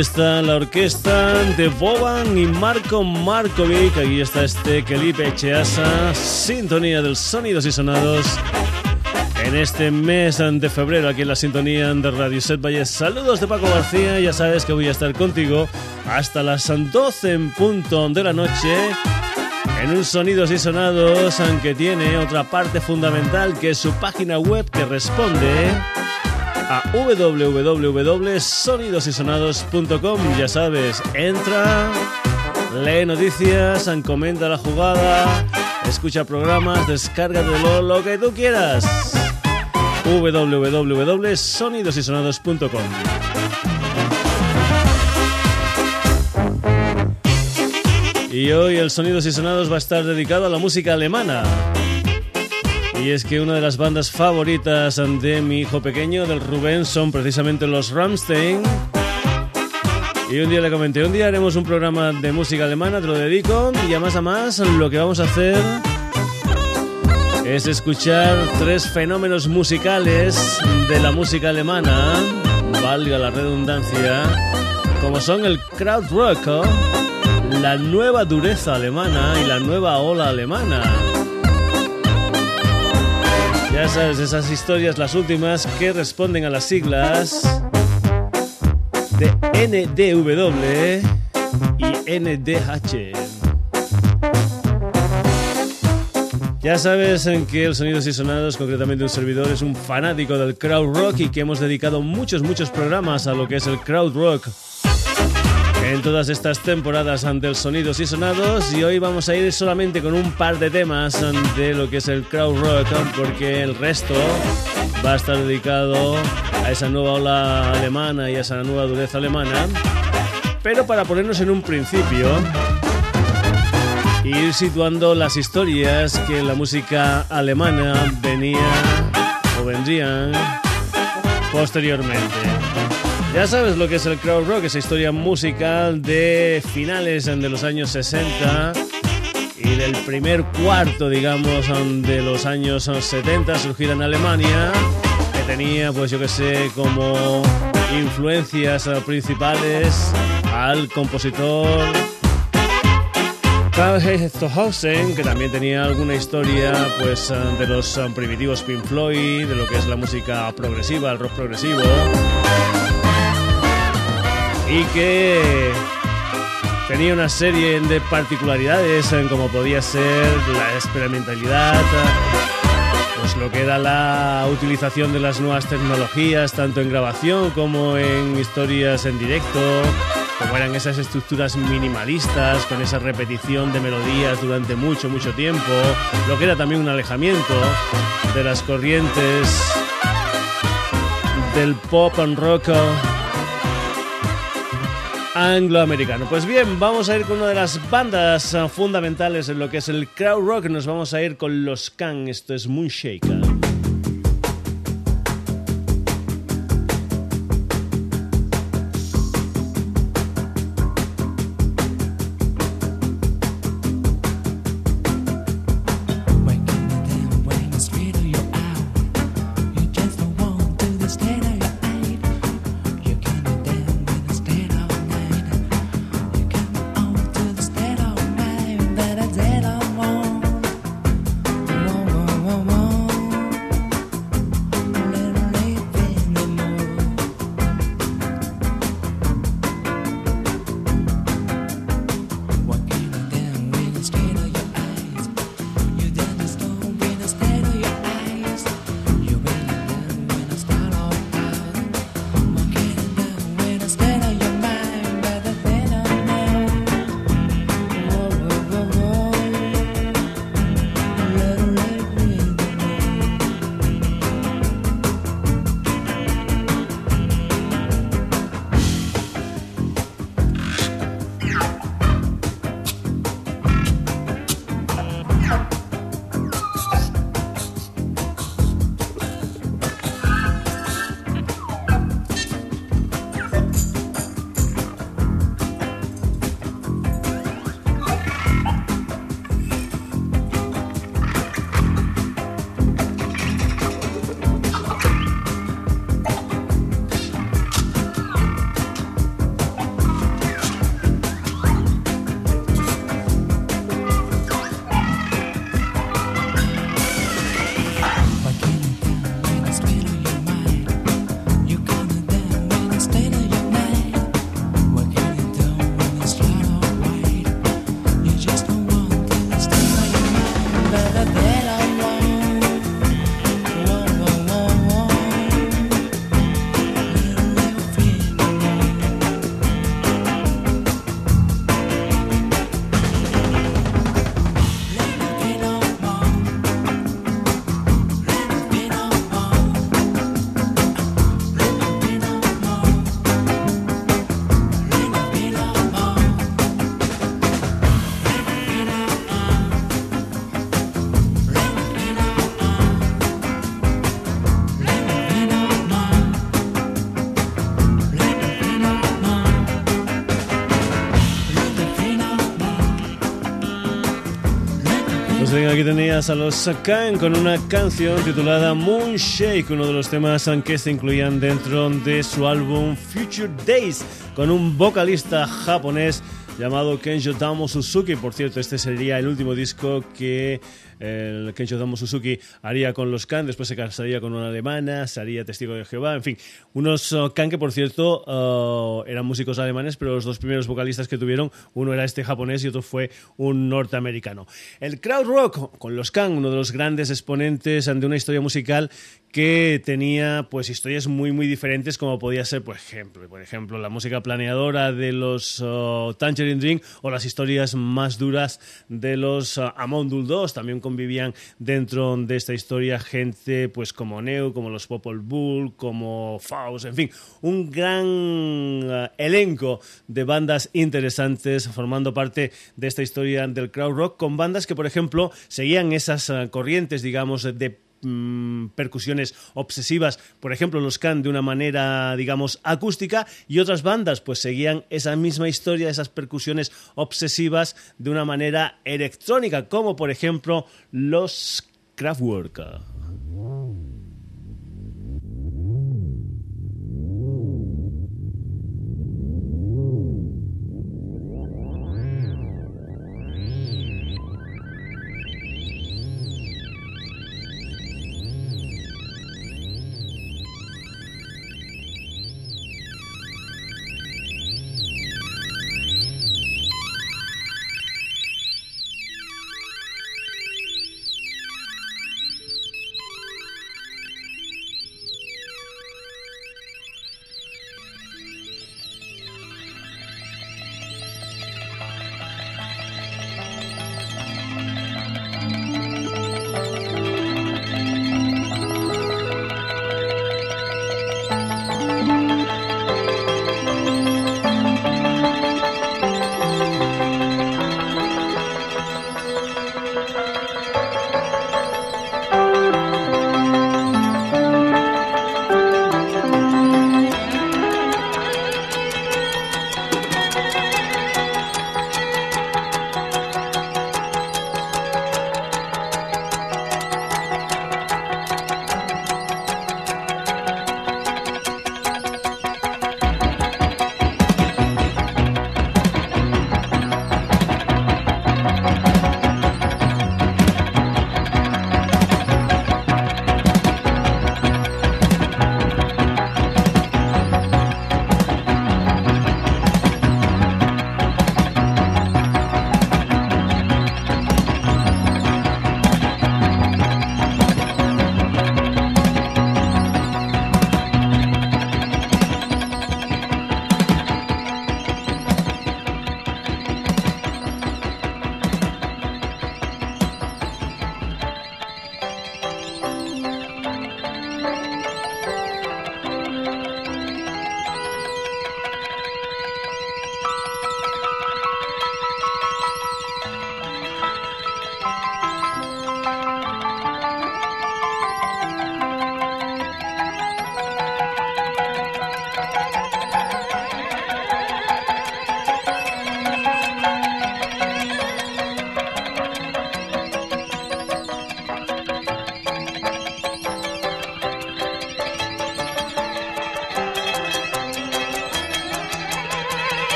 Está la orquesta de Boban y Marco Markovic. Aquí está este Kelipe Echeasa, sintonía del Sonidos y Sonados. En este mes de febrero, aquí en la sintonía de Radio Set Valle. Saludos de Paco García. Ya sabes que voy a estar contigo hasta las 12 en punto de la noche. En un Sonidos y Sonados, aunque tiene otra parte fundamental que es su página web que responde a www.sonidosysonados.com. Ya sabes, entra, lee noticias, comenta la jugada, escucha programas, descarga de lo que tú quieras. www.sonidosysonados.com. Y hoy el Sonidos y Sonados va a estar dedicado a la música alemana. Y es que una de las bandas favoritas de mi hijo pequeño, del Rubén, son precisamente los Rammstein. Y un día le comenté, un día haremos un programa de música alemana, te lo dedico, y a más a más lo que vamos a hacer es escuchar tres fenómenos musicales de la música alemana, valga la redundancia, como son el krautrock, la nueva dureza alemana y la nueva ola alemana. Ya sabes, esas historias, las últimas, que responden a las siglas de NDW y NDH. Ya sabes en que el Sonidos y Sonados, concretamente un servidor, es un fanático del crowd rock y que hemos dedicado muchos, muchos programas a lo que es el crowd rock en todas estas temporadas ante el Sonidos y Sonados y hoy vamos a ir solamente con un par de temas de lo que es el crowd rock porque el resto va a estar dedicado a esa nueva ola alemana y a esa nueva dureza alemana. Pero para ponernos en un principio, ir situando las historias que la música alemana venía o vendrían posteriormente. Ya sabes lo que es el crowd rock, esa historia musical de finales de los años 60 y del primer cuarto, digamos, de los años 70, surgir en Alemania, que tenía, pues yo que sé, como influencias principales al compositor Karl Stohausen, que también tenía alguna historia pues de los primitivos Pink Floyd, de lo que es la música progresiva, el rock progresivo y que tenía una serie de particularidades en como podía ser la experimentalidad, pues lo que era la utilización de las nuevas tecnologías, tanto en grabación como en historias en directo, como eran esas estructuras minimalistas, con esa repetición de melodías durante mucho, mucho tiempo, lo que era también un alejamiento de las corrientes del pop and rock angloamericano. Pues bien, vamos a ir con una de las bandas ah, fundamentales en lo que es el crowd rock. Nos vamos a ir con los Can. Esto es Moonshaker. Aquí tenías a los Sakan con una canción titulada Moonshake, uno de los temas que se incluían dentro de su álbum Future Days, con un vocalista japonés llamado Kenjo Tamo Suzuki. Por cierto, este sería el último disco que el Kencho Damo Suzuki haría con los Khan, después se casaría con una alemana, sería testigo de Jehová, en fin, unos uh, Khan que por cierto uh, eran músicos alemanes, pero los dos primeros vocalistas que tuvieron, uno era este japonés y otro fue un norteamericano. El crowd rock con los Khan, uno de los grandes exponentes de una historia musical que tenía pues historias muy muy diferentes como podía ser por ejemplo por ejemplo la música planeadora de los uh, Tangerine Dream o las historias más duras de los uh, Amondul 2 también convivían dentro de esta historia gente pues como Neo como los Popol Bull como Faust en fin un gran uh, elenco de bandas interesantes formando parte de esta historia del crowd rock con bandas que por ejemplo seguían esas corrientes digamos de Mm, percusiones obsesivas, por ejemplo los Can de una manera, digamos, acústica y otras bandas pues seguían esa misma historia, esas percusiones obsesivas de una manera electrónica, como por ejemplo los Kraftwerk.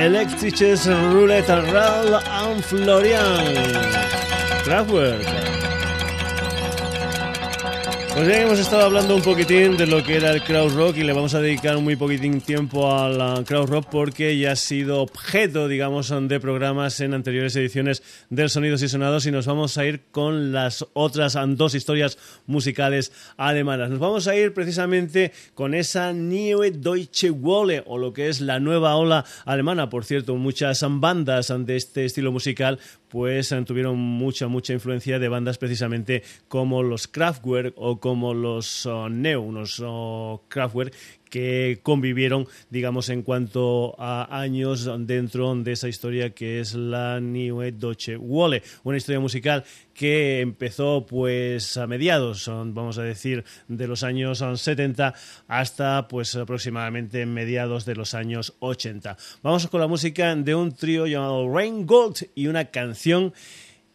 Es Electriches Roulette Raul and Florian. Kraftwerk. Pues bien, hemos estado hablando un poquitín de lo que era el crowd rock y le vamos a dedicar muy poquitín tiempo al crowd rock porque ya ha sido objeto, digamos, de programas en anteriores ediciones del Sonidos y Sonados y nos vamos a ir con las otras dos historias musicales alemanas. Nos vamos a ir precisamente con esa Neue Deutsche Welle o lo que es la nueva ola alemana. Por cierto, muchas bandas de este estilo musical pues tuvieron mucha, mucha influencia de bandas precisamente como los Kraftwerk o como los uh, Neo, unos uh, Kraftwerk que convivieron, digamos, en cuanto a años dentro de esa historia que es la Neue Deutsche Welle, una historia musical que empezó pues a mediados, vamos a decir, de los años 70 hasta pues aproximadamente mediados de los años 80. Vamos con la música de un trío llamado Rain Gold y una canción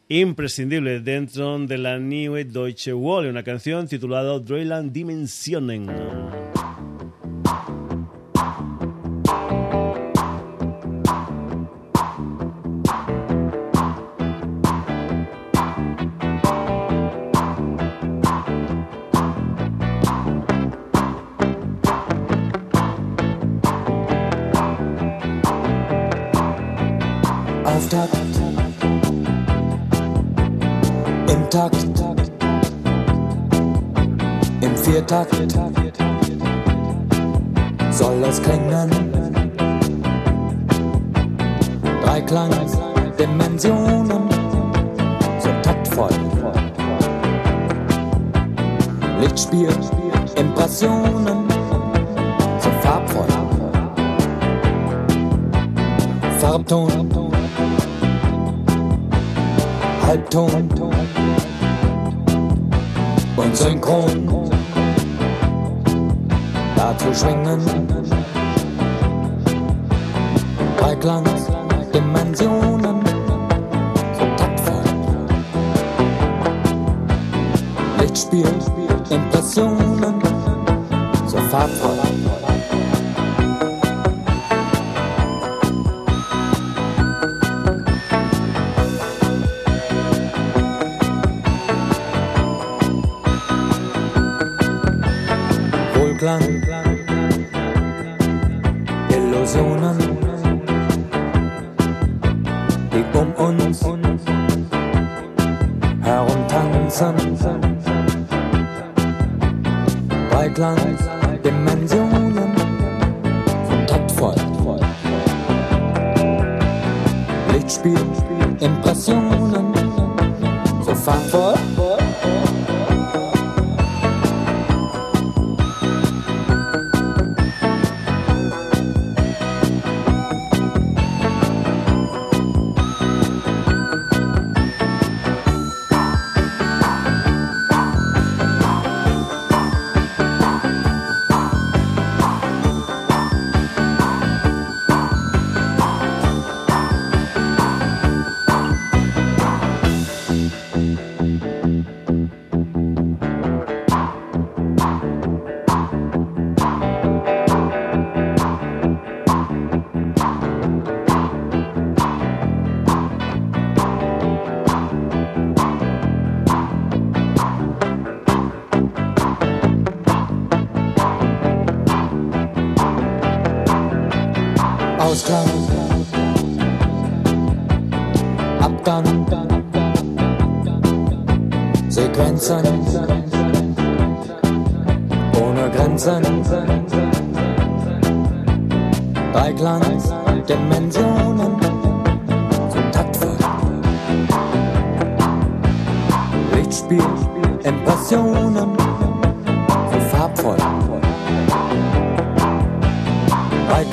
imprescindible dentro de la Neue Deutsche Welle, una canción titulada Dreyland Dimensionen. Viertakt soll es klingen. Dimensionen so taktvoll. Lichtspiel, Impressionen so farbvoll. Farbton, Halbton und Synchron zu schwingen. Bei Glanz, Dimensionen, so taktvoll. Lichtspiel, Impressionen, so farbvoll. Ohne Grenzen. Bei Dimensionen. Kontaktwort. Lichtspiel. Impressionen. So farbvoll. Bei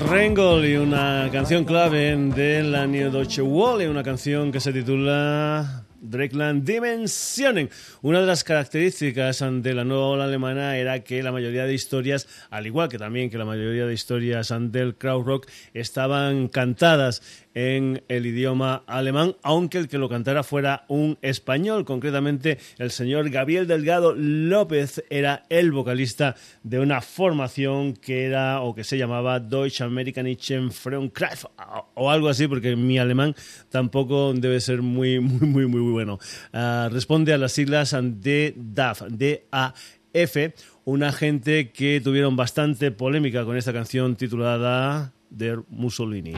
Rengol y una canción clave de la New Deutsche Welle, una canción que se titula Drakeland Dimensionen. Una de las características de la nueva ola alemana era que la mayoría de historias, al igual que también que la mayoría de historias del crowd rock, estaban cantadas en el idioma alemán, aunque el que lo cantara fuera un español, concretamente el señor Gabriel Delgado López era el vocalista de una formación que era o que se llamaba Deutsche Amerikanische Frauenkreis o algo así, porque mi alemán tampoco debe ser muy, muy, muy, muy bueno. Ah, responde a las siglas de DAF, D-A-F, una gente que tuvieron bastante polémica con esta canción titulada Der Mussolini.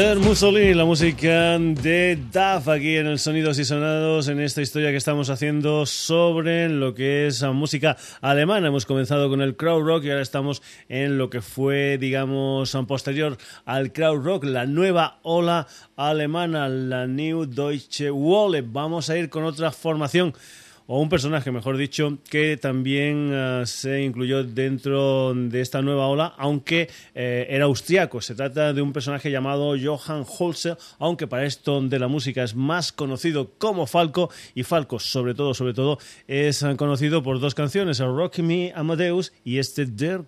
Mussolini, la música de DAF aquí en el Sonidos y Sonados, en esta historia que estamos haciendo sobre lo que es música alemana. Hemos comenzado con el crowd rock y ahora estamos en lo que fue, digamos, posterior al crowd rock, la nueva ola alemana, la New Deutsche Welle. Vamos a ir con otra formación o un personaje, mejor dicho, que también uh, se incluyó dentro de esta nueva ola, aunque eh, era austriaco. Se trata de un personaje llamado Johann Holzer, aunque para esto de la música es más conocido como Falco, y Falco, sobre todo, sobre todo, es conocido por dos canciones, Rock Me Amadeus y este Der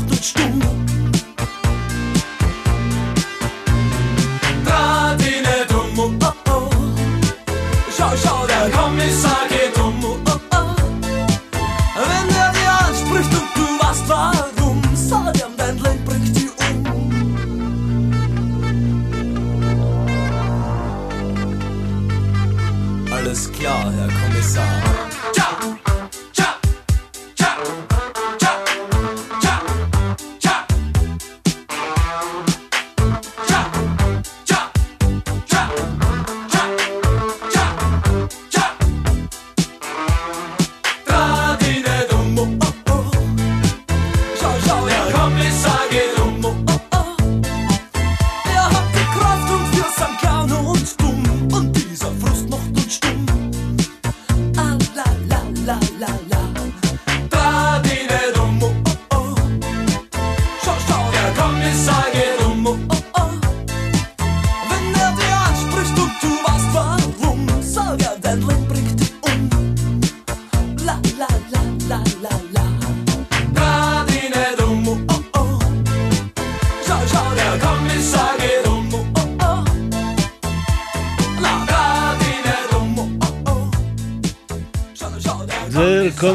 Nacht und Stunde.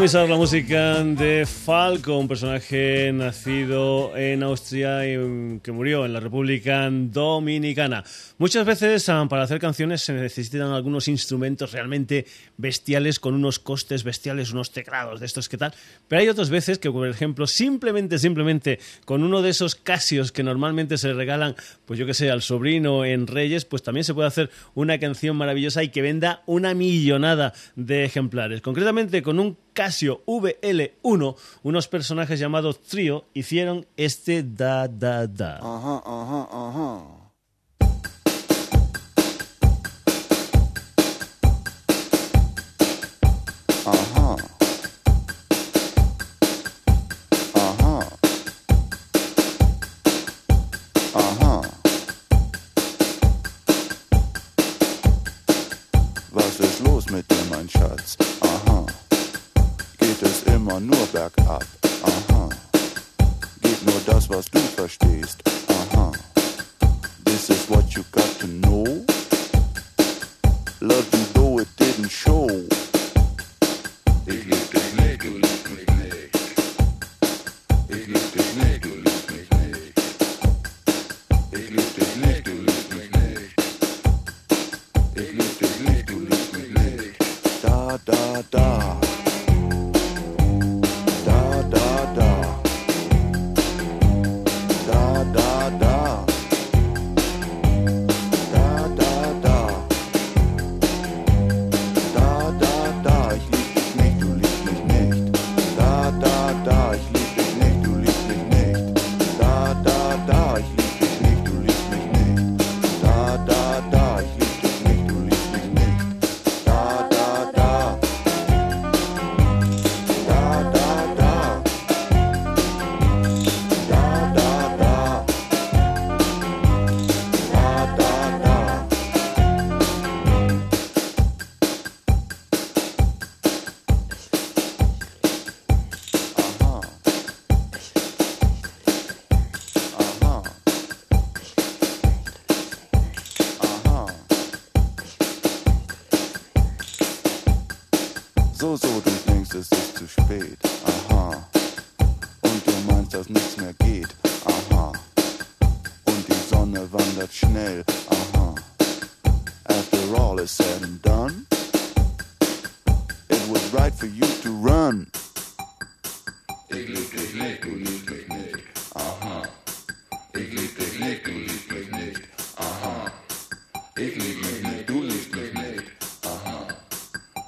Kommissar. la música de Falco, un personaje nacido en Austria y que murió en la República Dominicana. Muchas veces ah, para hacer canciones se necesitan algunos instrumentos realmente bestiales con unos costes bestiales, unos teclados de estos que tal, pero hay otras veces que, por ejemplo, simplemente, simplemente con uno de esos casios que normalmente se regalan, pues yo que sé, al sobrino en Reyes, pues también se puede hacer una canción maravillosa y que venda una millonada de ejemplares. Concretamente con un Casio VL1, unos personajes llamados Trio hicieron este da da da. Ajá, ajá, ajá. Bergab. Aha. Geht nur das, was du verstehst. dass nichts mehr geht, aha. Und die Sonne wandert schnell, aha. After all is said and done, it was right for you to run. Ich lieb dich nicht, du liebst mich nicht, aha. Ich lieb dich nicht, du liebst mich nicht, aha. Ich lieb mich nicht, du liebst mich nicht, aha.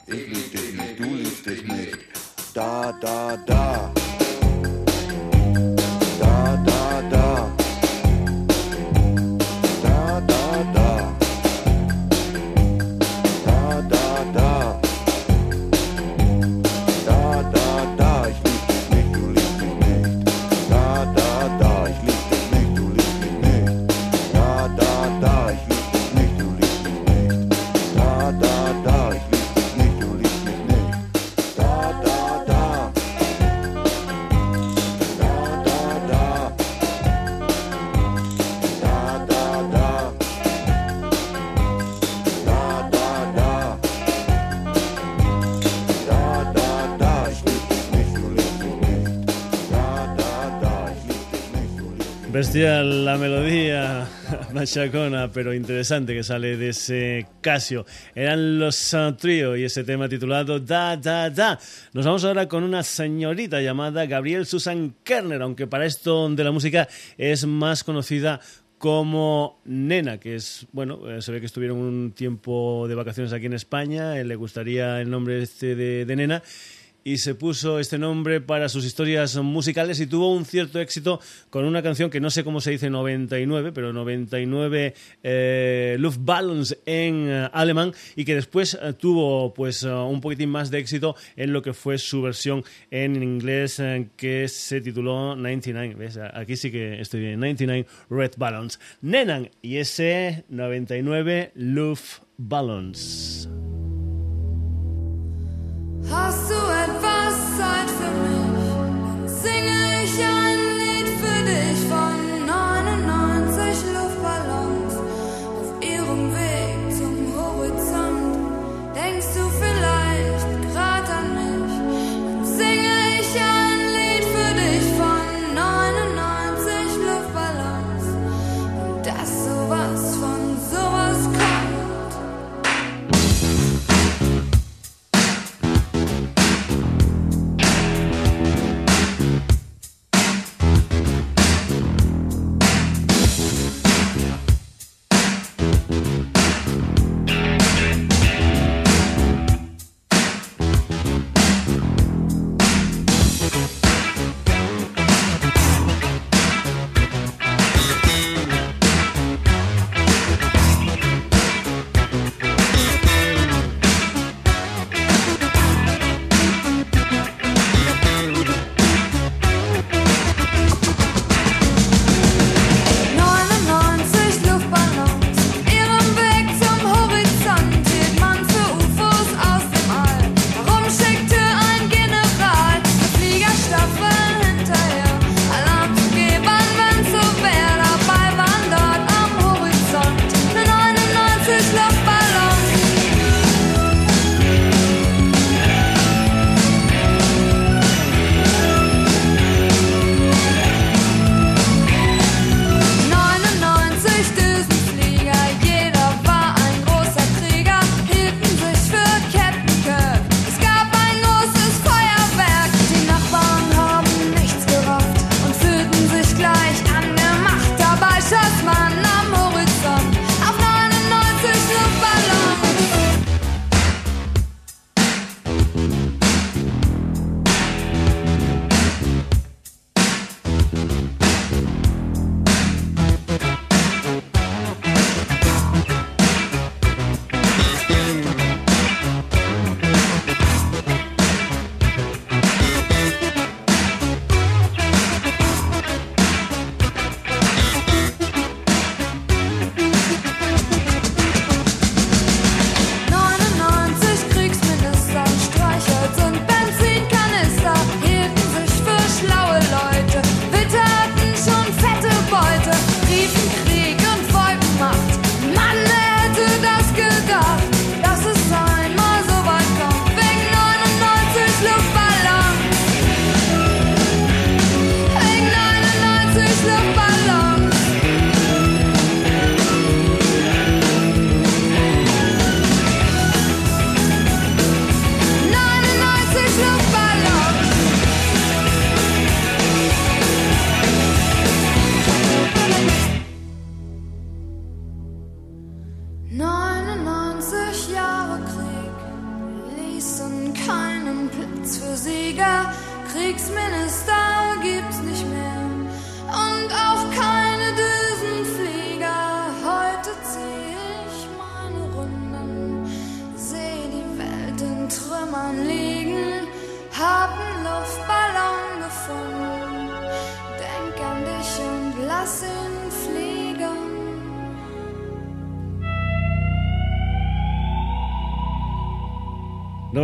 Ich lieb dich nicht, du liebst dich nicht, da, da, da. Bestial la melodía machacona, pero interesante que sale de ese Casio. Eran los uh, Trío y ese tema titulado Da Da Da. Nos vamos ahora con una señorita llamada Gabriel Susan Kerner, aunque para esto de la música es más conocida como Nena, que es, bueno, eh, se ve que estuvieron un tiempo de vacaciones aquí en España, le gustaría el nombre este de Nena y se puso este nombre para sus historias musicales y tuvo un cierto éxito con una canción que no sé cómo se dice 99, pero 99 eh, Luftballons en eh, alemán y que después eh, tuvo pues eh, un poquitín más de éxito en lo que fue su versión en inglés que se tituló 99. ¿Ves? Aquí sí que estoy bien. 99 Red Balloons. Nenan y ese 99 Luftballons. Hast Passion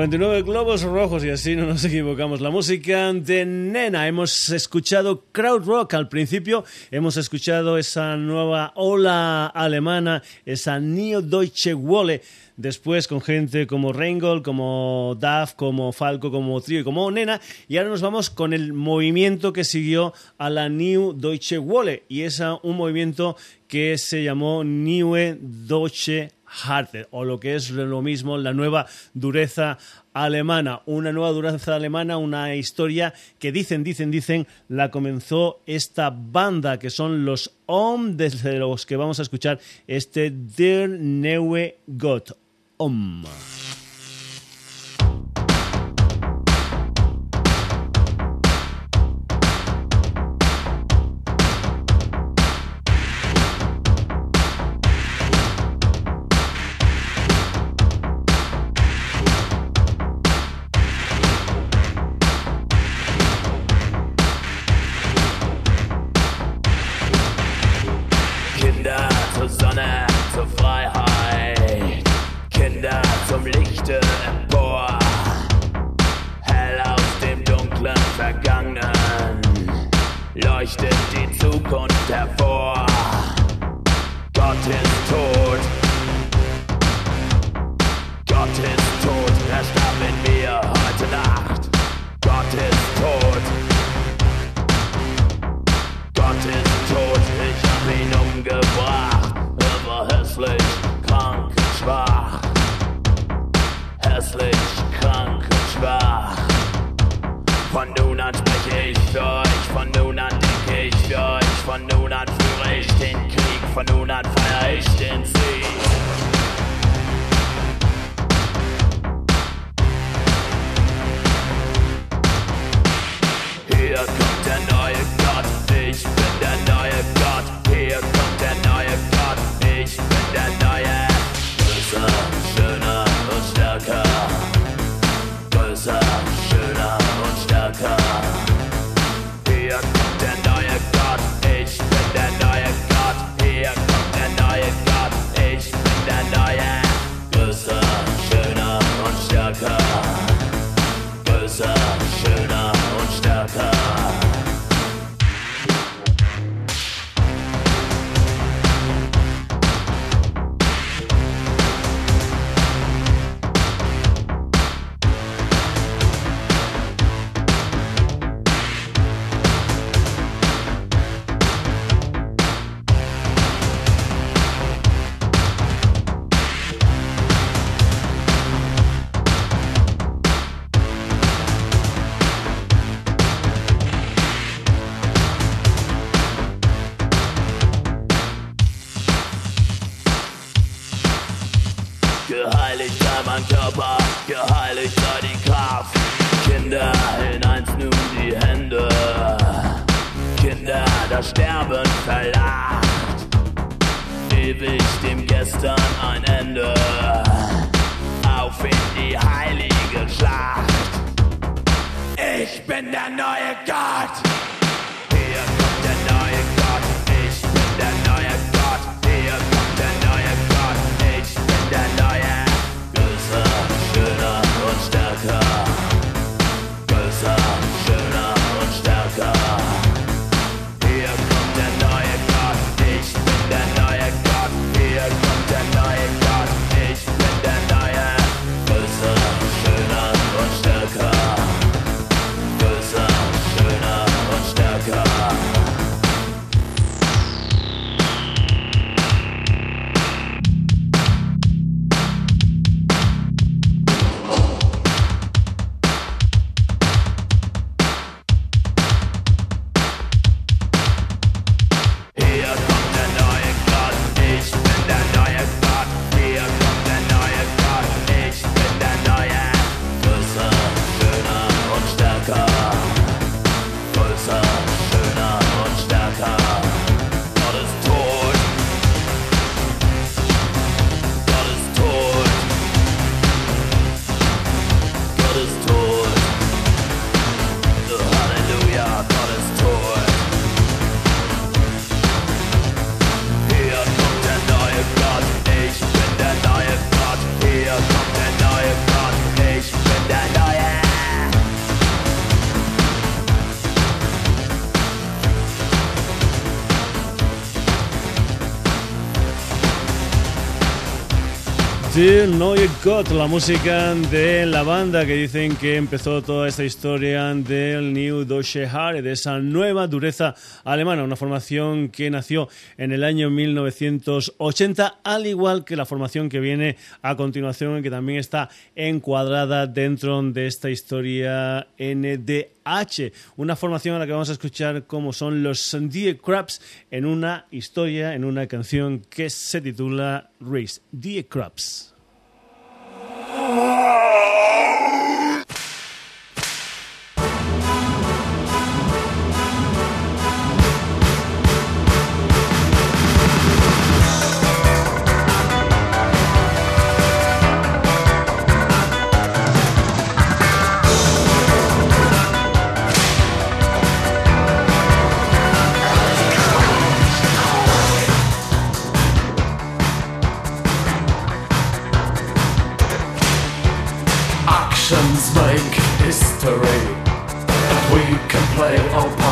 99 globos rojos y así no nos equivocamos. La música de Nena. Hemos escuchado crowd rock al principio. Hemos escuchado esa nueva ola alemana, esa Neo Deutsche Welle después con gente como Reingold, como Duff, como Falco, como Trio y como Nena. Y ahora nos vamos con el movimiento que siguió a la New Deutsche Welle. Y es un movimiento que se llamó Neue Deutsche Harte, o lo que es lo mismo, la nueva dureza alemana, una nueva dureza alemana, una historia que dicen, dicen, dicen, la comenzó esta banda que son los OM, desde los que vamos a escuchar este Der Neue Gott. OM. Gott, la música de la banda que dicen que empezó toda esta historia del New Deutsche Haare, de esa nueva dureza alemana, una formación que nació en el año 1980, al igual que la formación que viene a continuación, que también está encuadrada dentro de esta historia NDH, una formación a la que vamos a escuchar cómo son los Die Krabs en una historia, en una canción que se titula Race Die Krabs. Oh! Eso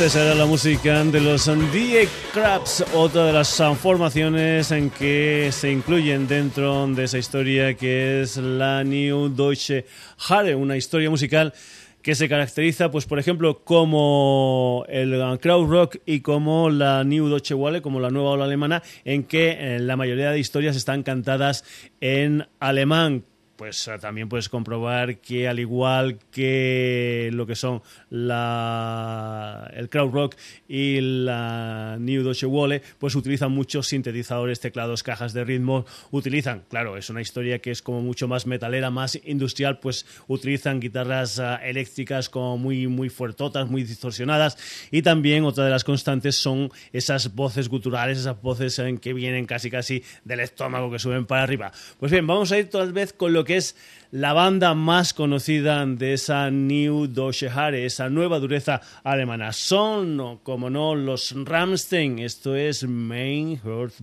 esa era la música de los Die Krabs, otra de las formaciones en que se incluyen dentro de esa historia que es la New Deutsche Haare, una historia musical que se caracteriza, pues por ejemplo, como el crowd rock y como la New Deutsche Welle, como la nueva ola alemana, en que eh, la mayoría de historias están cantadas en alemán pues eh, también puedes comprobar que al igual que lo que son la, el crowd rock y la New Deutsche Welle, pues utilizan muchos sintetizadores, teclados, cajas de ritmo, utilizan, claro, es una historia que es como mucho más metalera, más industrial, pues utilizan guitarras uh, eléctricas como muy, muy fuertotas, muy distorsionadas y también otra de las constantes son esas voces guturales, esas voces en que vienen casi casi del estómago que suben para arriba. Pues bien, vamos a ir tal vez con lo que es la banda más conocida de esa New Deutsche Haare, esa nueva dureza alemana. Son, como no, los Ramstein. Esto es Main Earth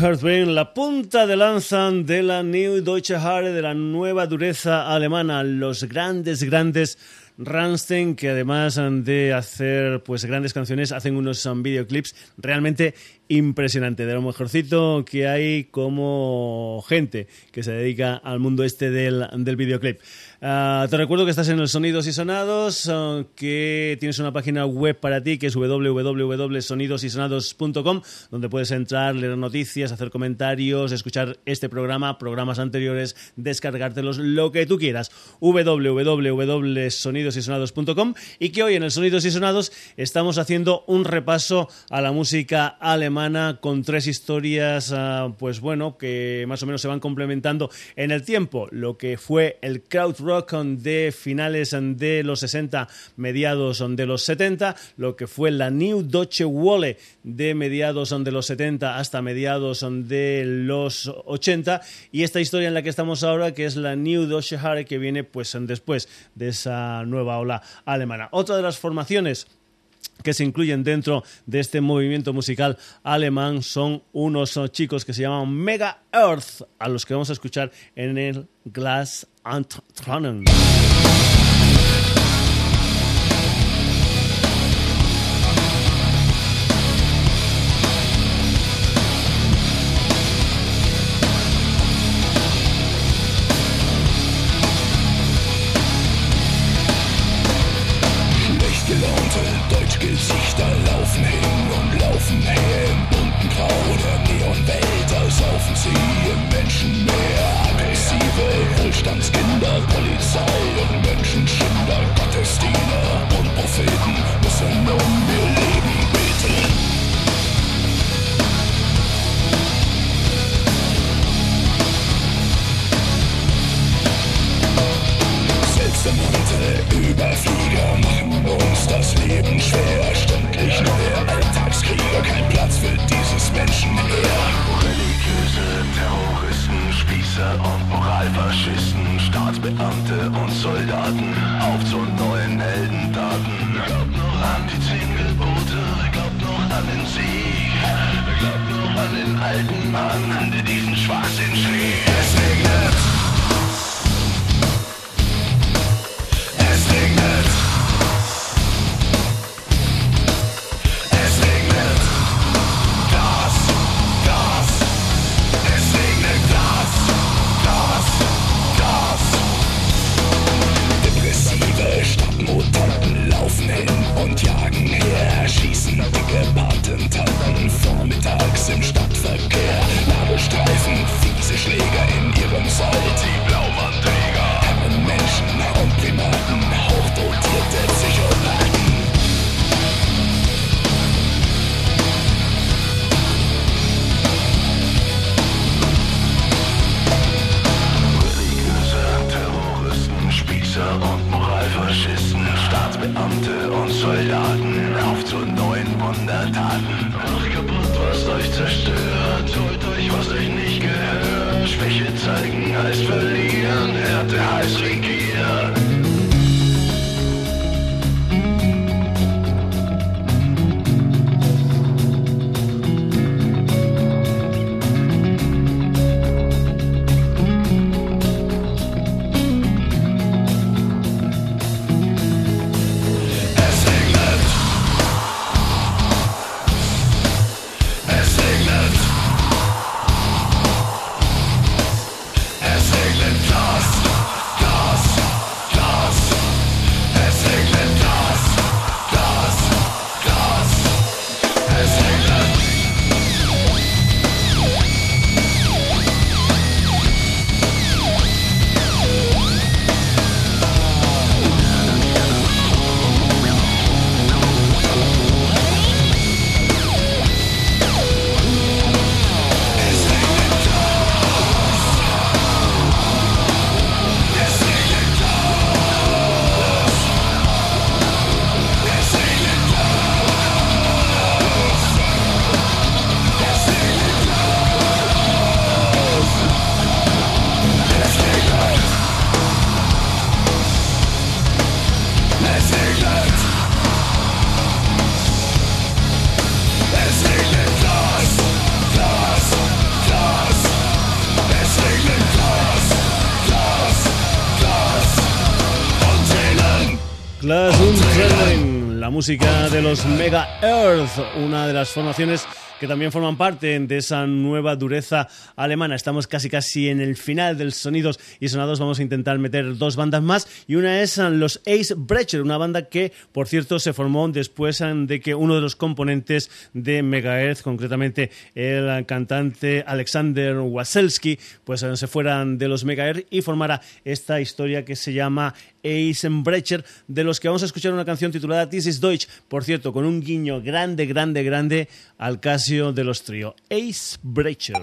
La punta de lanza de la New Deutsche Haare, de la nueva dureza alemana, los grandes, grandes Rammstein, que además de hacer pues grandes canciones, hacen unos um, videoclips realmente impresionantes, de lo mejorcito que hay como gente que se dedica al mundo este del, del videoclip. Uh, te recuerdo que estás en los Sonidos y Sonados, que tienes una página web para ti que es www.sonidosysonados.com, donde puedes entrar, leer noticias, hacer comentarios, escuchar este programa, programas anteriores, descargártelos, lo que tú quieras. www.sonidosysonados.com y que hoy en el Sonidos y Sonados estamos haciendo un repaso a la música alemana con tres historias, uh, pues bueno, que más o menos se van complementando en el tiempo. Lo que fue el crowd de finales de los 60, mediados de los 70, lo que fue la New Deutsche Welle de mediados de los 70 hasta mediados de los 80 y esta historia en la que estamos ahora que es la New Deutsche Haare que viene pues después de esa nueva ola alemana. Otra de las formaciones que se incluyen dentro de este movimiento musical alemán son unos chicos que se llaman Mega Earth, a los que vamos a escuchar en el Glass Antronen. Class un la música de los Mega Earth, una de las formaciones que también forman parte de esa nueva dureza alemana. Estamos casi casi en el final del Sonidos y Sonados. Vamos a intentar meter dos bandas más y una es los Ace Brecher, una banda que, por cierto, se formó después de que uno de los componentes de Megaearth, concretamente el cantante Alexander Waselski, pues se fueran de los Megaearth y formara esta historia que se llama Eisenbrecher, de los que vamos a escuchar una canción titulada This is Deutsch, por cierto, con un guiño grande, grande, grande al Casio de los trío. Eisbrecher.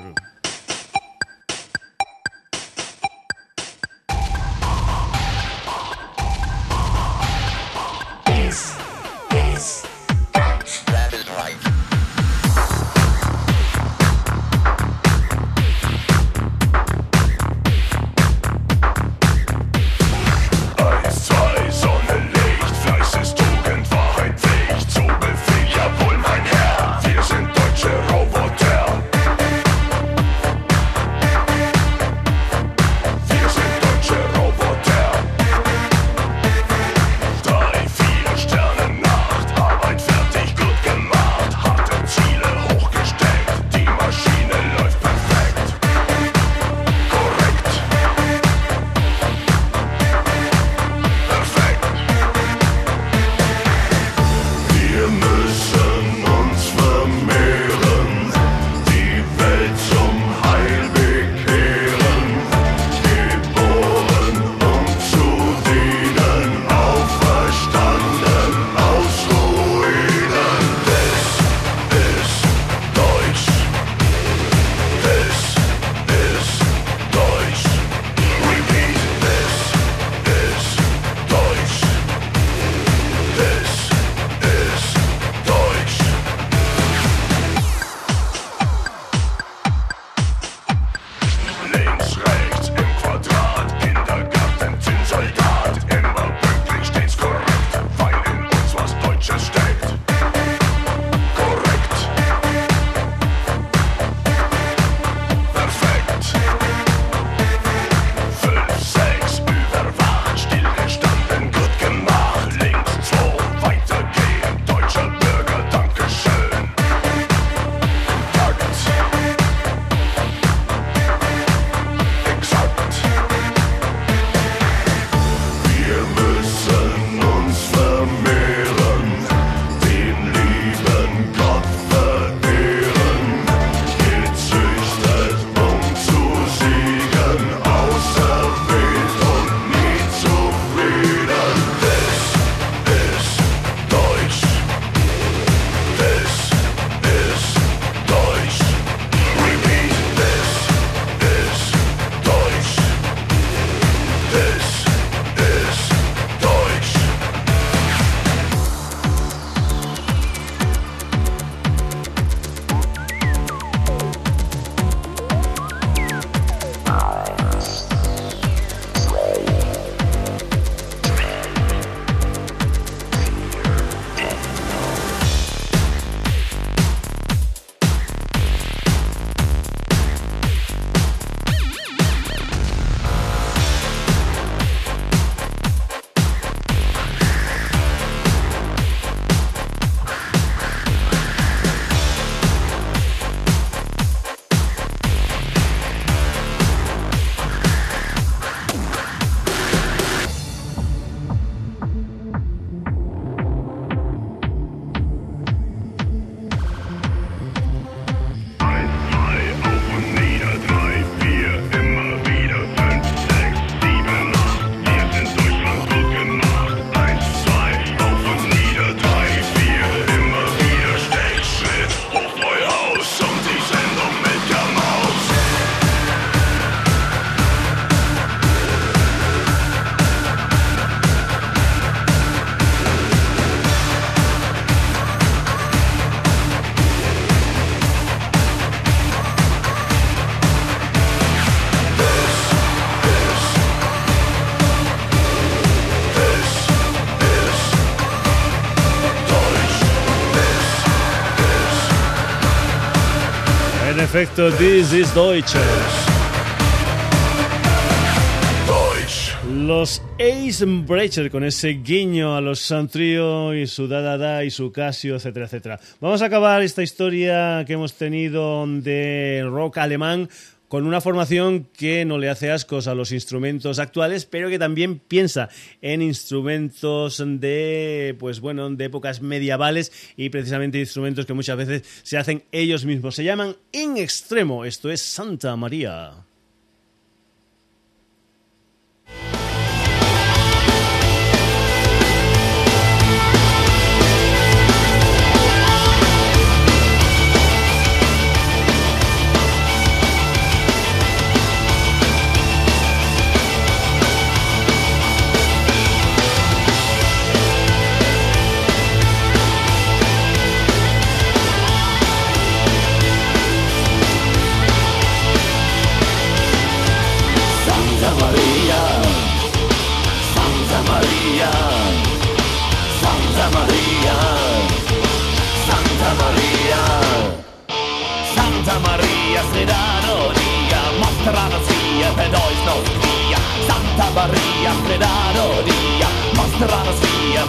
Perfecto, This is Deutsch. Los Ace Breacher con ese guiño a los Sun Trio y su Da Da Da y su Casio, etcétera, etcétera. Vamos a acabar esta historia que hemos tenido de rock alemán con una formación que no le hace ascos a los instrumentos actuales, pero que también piensa en instrumentos de, pues bueno, de épocas medievales y precisamente instrumentos que muchas veces se hacen ellos mismos. Se llaman In Extremo, esto es Santa María.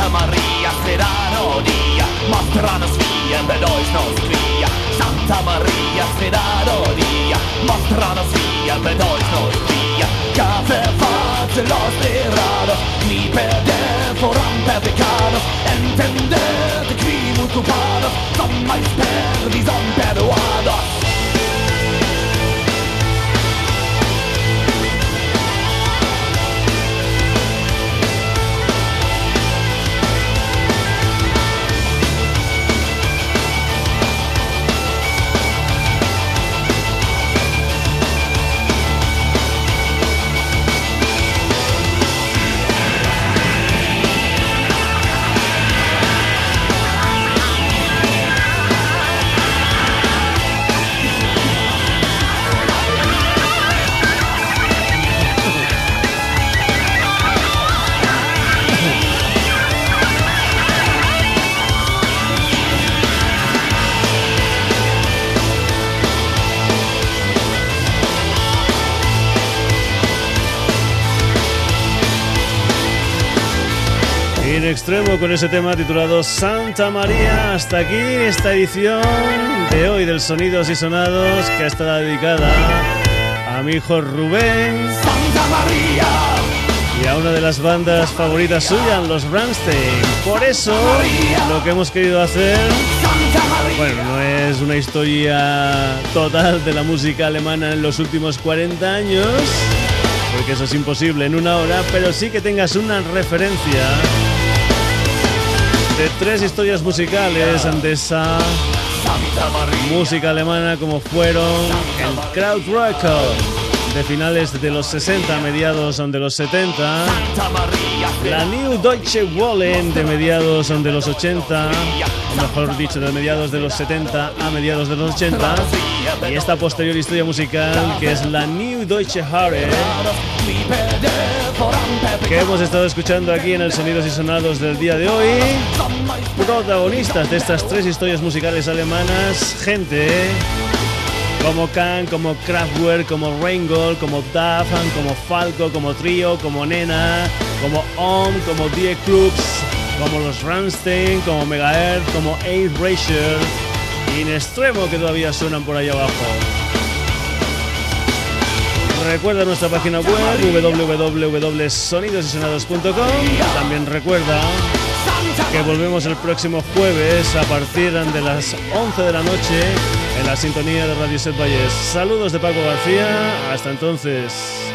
Santa Maria Serano dia Ma strano svia, bedois non svia Santa Maria Serano dia Ma strano svia, bedois non svia Café fate los derados Ni perde foran per peccados Entendete qui mutupados Som mais perdi, som peruados extremo con ese tema titulado Santa María. Hasta aquí esta edición de hoy del Sonidos y Sonados que está dedicada a mi hijo Rubén Santa Maria, y a una de las bandas favoritas suyas, los Bramstein. Por eso lo que hemos querido hacer, bueno, no es una historia total de la música alemana en los últimos 40 años, porque eso es imposible en una hora, pero sí que tengas una referencia de tres historias musicales de esa música alemana como fueron el Krautrock de finales de los 60, mediados de los 70, Santa Maria, la New Deutsche Welle de mediados de los 80, o mejor dicho, de mediados de los 70 a mediados de los 80, y esta posterior historia musical que es la New Deutsche Harre, que hemos estado escuchando aquí en el Sonidos y Sonados del día de hoy. Protagonistas de estas tres historias musicales alemanas, gente como Khan, como Kraftwerk, como Rheingold, como Dafan, como Falco, como Trio, como Nena, como Om, como Die Clubs, como los Rammstein, como Megaearth, como Ace Ratio y en extremo que todavía suenan por ahí abajo. Recuerda nuestra página web www.sonidosysonados.com. También recuerda que volvemos el próximo jueves a partir de las 11 de la noche en la sintonía de Radio Set Valles. Saludos de Paco García. Hasta entonces.